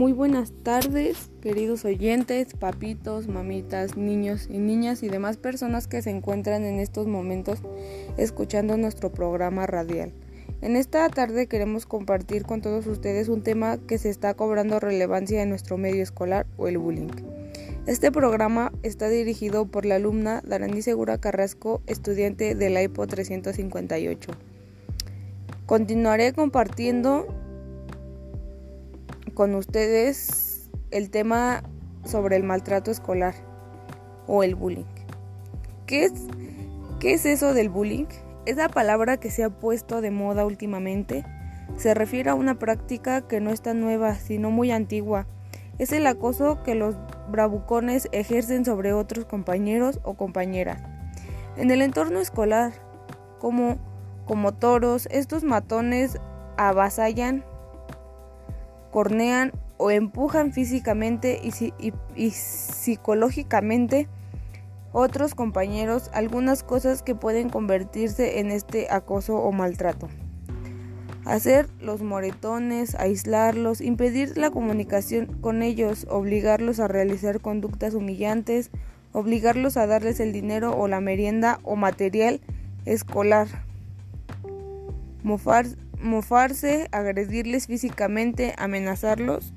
Muy buenas tardes, queridos oyentes, papitos, mamitas, niños y niñas y demás personas que se encuentran en estos momentos escuchando nuestro programa radial. En esta tarde queremos compartir con todos ustedes un tema que se está cobrando relevancia en nuestro medio escolar o el bullying. Este programa está dirigido por la alumna Darani Segura Carrasco, estudiante de la IPO 358. Continuaré compartiendo con ustedes el tema sobre el maltrato escolar o el bullying. ¿Qué es, qué es eso del bullying? Esa palabra que se ha puesto de moda últimamente se refiere a una práctica que no es tan nueva, sino muy antigua. Es el acoso que los bravucones ejercen sobre otros compañeros o compañeras. En el entorno escolar, como, como toros, estos matones avasallan cornean o empujan físicamente y, psicológicamente otros compañeros algunas cosas que pueden convertirse en este acoso o maltrato. Hacer los moretones, aislarlos, impedir la comunicación con ellos, obligarlos a realizar conductas humillantes, obligarlos a darles el dinero o la merienda o material escolar. Mofar, mofarse, agredirles físicamente, amenazarlos